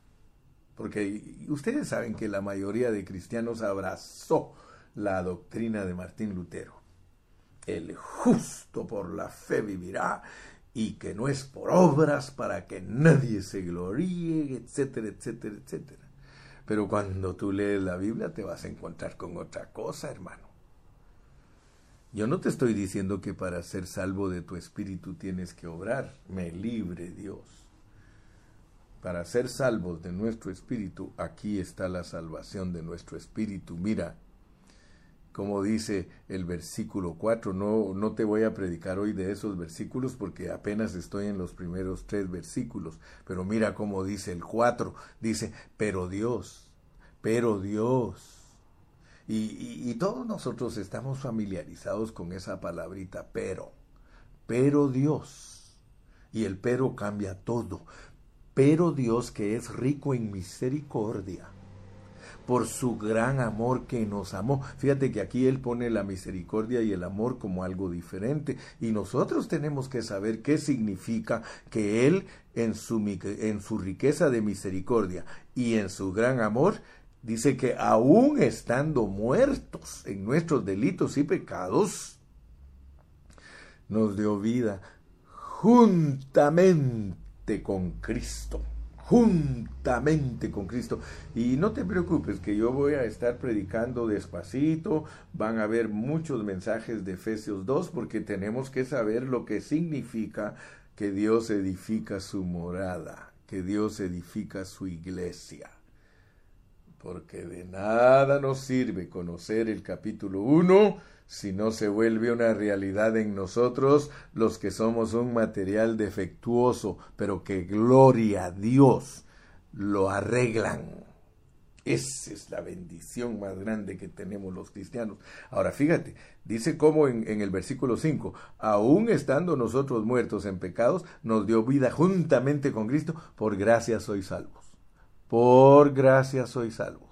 Porque ustedes saben que la mayoría de cristianos abrazó la doctrina de Martín Lutero. El justo por la fe vivirá y que no es por obras para que nadie se gloríe, etcétera, etcétera, etcétera. Pero cuando tú lees la Biblia te vas a encontrar con otra cosa, hermano. Yo no te estoy diciendo que para ser salvo de tu espíritu tienes que obrar. Me libre Dios para ser salvos de nuestro espíritu, aquí está la salvación de nuestro espíritu. Mira, como dice el versículo 4, no, no te voy a predicar hoy de esos versículos porque apenas estoy en los primeros tres versículos, pero mira cómo dice el 4, dice, pero Dios, pero Dios. Y, y todos nosotros estamos familiarizados con esa palabrita, pero, pero Dios. Y el pero cambia todo pero Dios que es rico en misericordia, por su gran amor que nos amó. Fíjate que aquí Él pone la misericordia y el amor como algo diferente y nosotros tenemos que saber qué significa que Él en su, en su riqueza de misericordia y en su gran amor dice que aún estando muertos en nuestros delitos y pecados, nos dio vida juntamente con Cristo, juntamente con Cristo. Y no te preocupes que yo voy a estar predicando despacito, van a haber muchos mensajes de Efesios 2 porque tenemos que saber lo que significa que Dios edifica su morada, que Dios edifica su iglesia. Porque de nada nos sirve conocer el capítulo 1 si no se vuelve una realidad en nosotros los que somos un material defectuoso, pero que gloria a Dios lo arreglan. Esa es la bendición más grande que tenemos los cristianos. Ahora fíjate, dice como en, el versículo 5, aún estando nosotros muertos en pecados, nos dio vida juntamente con Cristo, por gracia sois salvos. Por gracia sois salvos.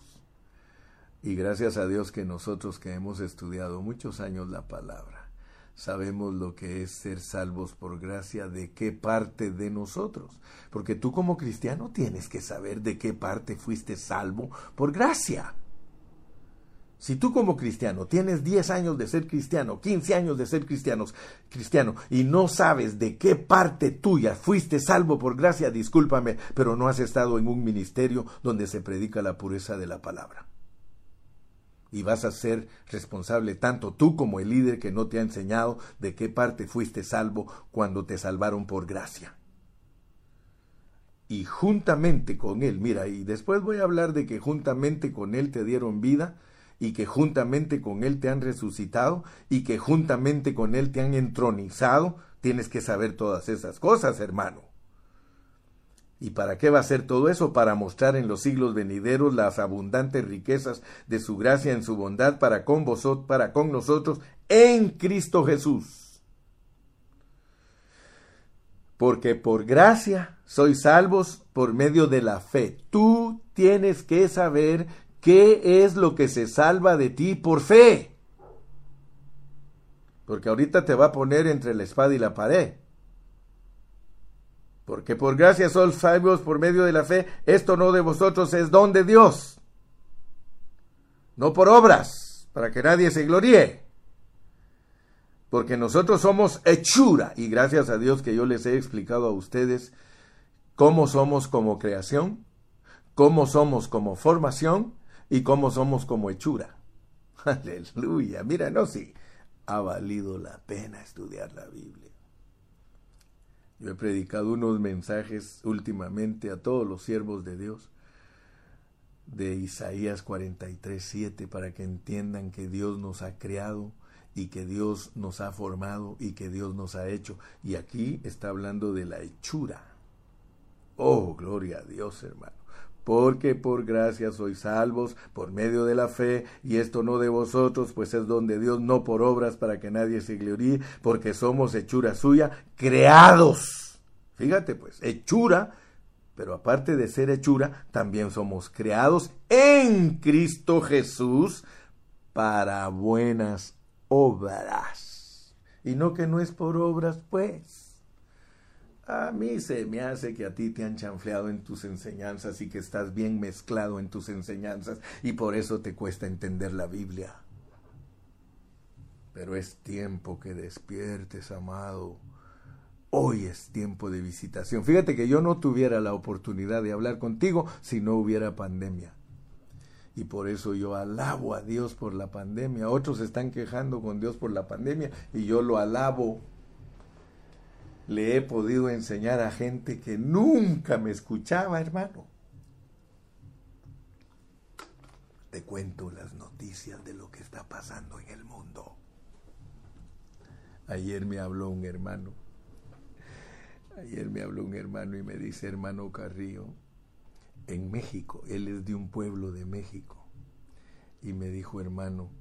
Y gracias a Dios que nosotros que hemos estudiado muchos años la palabra, sabemos lo que es ser salvos por gracia, de qué parte de nosotros. Porque tú como cristiano tienes que saber de qué parte fuiste salvo por gracia. Si tú como cristiano tienes 10 años de ser cristiano, 15 años de ser cristianos, cristiano, y no sabes de qué parte tuya fuiste salvo por gracia, discúlpame, pero no has estado en un ministerio donde se predica la pureza de la palabra. Y vas a ser responsable tanto tú como el líder que no te ha enseñado de qué parte fuiste salvo cuando te salvaron por gracia. Y juntamente con él, mira, y después voy a hablar de que juntamente con él te dieron vida, y que juntamente con Él te han resucitado y que juntamente con Él te han entronizado, tienes que saber todas esas cosas, hermano. ¿Y para qué va a ser todo eso? Para mostrar en los siglos venideros las abundantes riquezas de su gracia en su bondad para con vosotros, para con nosotros en Cristo Jesús. Porque por gracia sois salvos por medio de la fe. Tú tienes que saber ¿Qué es lo que se salva de ti por fe? Porque ahorita te va a poner entre la espada y la pared. Porque por gracia sois salvos por medio de la fe, esto no de vosotros es don de Dios. No por obras, para que nadie se gloríe. Porque nosotros somos hechura, y gracias a Dios que yo les he explicado a ustedes cómo somos como creación, cómo somos como formación y cómo somos como hechura. *laughs* Aleluya. Mira, no, sí, ha valido la pena estudiar la Biblia. Yo he predicado unos mensajes últimamente a todos los siervos de Dios de Isaías 43, 7 para que entiendan que Dios nos ha creado y que Dios nos ha formado y que Dios nos ha hecho. Y aquí está hablando de la hechura. Oh, gloria a Dios, hermano porque por gracia sois salvos por medio de la fe, y esto no de vosotros, pues es don de Dios, no por obras para que nadie se gloríe, porque somos hechura suya, creados. Fíjate pues, hechura, pero aparte de ser hechura, también somos creados en Cristo Jesús para buenas obras. Y no que no es por obras, pues a mí se me hace que a ti te han chanfleado en tus enseñanzas y que estás bien mezclado en tus enseñanzas y por eso te cuesta entender la Biblia. Pero es tiempo que despiertes, amado. Hoy es tiempo de visitación. Fíjate que yo no tuviera la oportunidad de hablar contigo si no hubiera pandemia. Y por eso yo alabo a Dios por la pandemia. Otros están quejando con Dios por la pandemia y yo lo alabo le he podido enseñar a gente que nunca me escuchaba, hermano. Te cuento las noticias de lo que está pasando en el mundo. Ayer me habló un hermano. Ayer me habló un hermano y me dice, hermano Carrillo, en México, él es de un pueblo de México. Y me dijo, hermano,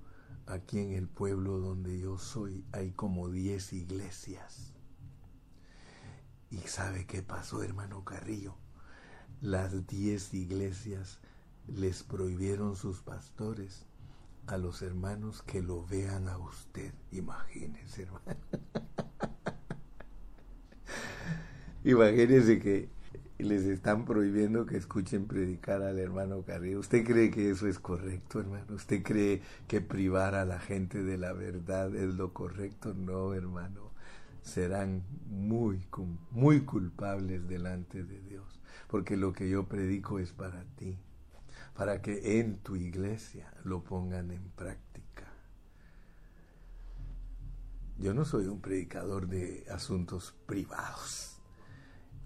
aquí en el pueblo donde yo soy hay como 10 iglesias. ¿Y sabe qué pasó, hermano Carrillo? Las diez iglesias les prohibieron sus pastores a los hermanos que lo vean a usted. Imagínese, hermano. *laughs* Imagínese que les están prohibiendo que escuchen predicar al hermano Carrillo. ¿Usted cree que eso es correcto, hermano? ¿Usted cree que privar a la gente de la verdad es lo correcto? No, hermano serán muy, muy culpables delante de Dios, porque lo que yo predico es para ti, para que en tu iglesia lo pongan en práctica. Yo no soy un predicador de asuntos privados.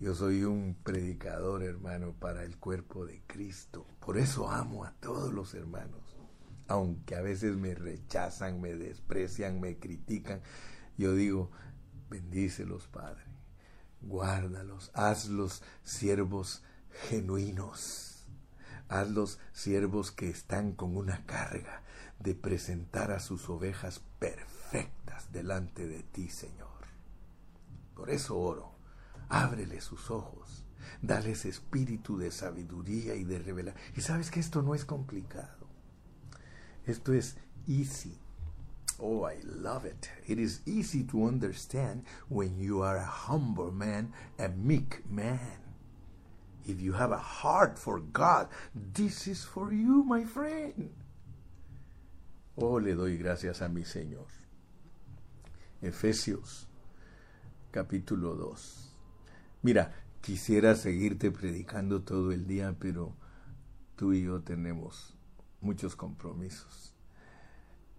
Yo soy un predicador, hermano, para el cuerpo de Cristo. Por eso amo a todos los hermanos. Aunque a veces me rechazan, me desprecian, me critican. Yo digo, Bendícelos, Padre. Guárdalos. Hazlos siervos genuinos. Hazlos siervos que están con una carga de presentar a sus ovejas perfectas delante de ti, Señor. Por eso oro. Ábrele sus ojos Dales espíritu de sabiduría y de revelación. Y sabes que esto no es complicado. Esto es easy. Oh, I love it. It is easy to understand when you are a humble man, a meek man. If you have a heart for God, this is for you, my friend. Oh, le doy gracias a mi Señor. Efesios capítulo 2. Mira, quisiera seguirte predicando todo el día, pero tú y yo tenemos muchos compromisos.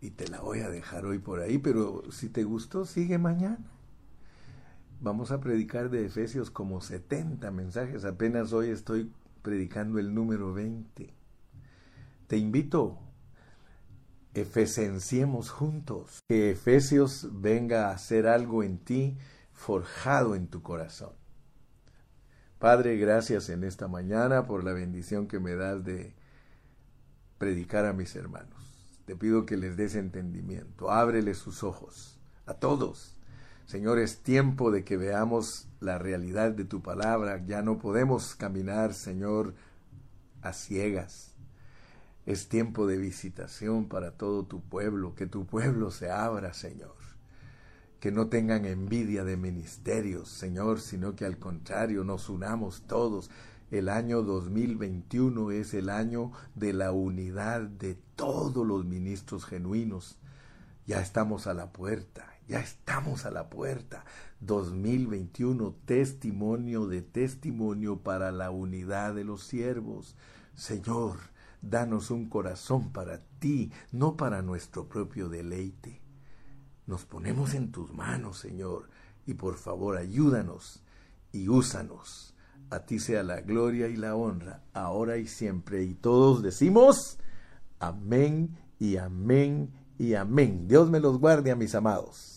Y te la voy a dejar hoy por ahí, pero si te gustó, sigue mañana. Vamos a predicar de Efesios como 70 mensajes. Apenas hoy estoy predicando el número 20. Te invito, efesenciemos juntos. Que Efesios venga a hacer algo en ti forjado en tu corazón. Padre, gracias en esta mañana por la bendición que me das de predicar a mis hermanos. Te pido que les des entendimiento, ábreles sus ojos, a todos, Señor, es tiempo de que veamos la realidad de tu palabra. Ya no podemos caminar, Señor, a ciegas. Es tiempo de visitación para todo tu pueblo, que tu pueblo se abra, Señor. Que no tengan envidia de ministerios, Señor, sino que al contrario nos unamos todos. El año 2021 es el año de la unidad de todos los ministros genuinos. Ya estamos a la puerta ya estamos a la puerta. 2021, testimonio de testimonio para la unidad de los siervos. Señor, danos un corazón para ti, no para nuestro propio deleite. Nos ponemos en tus manos, Señor, y por favor ayúdanos y úsanos. A ti sea la gloria y la honra, ahora y siempre. Y todos decimos, amén y amén y amén. Dios me los guarde a mis amados.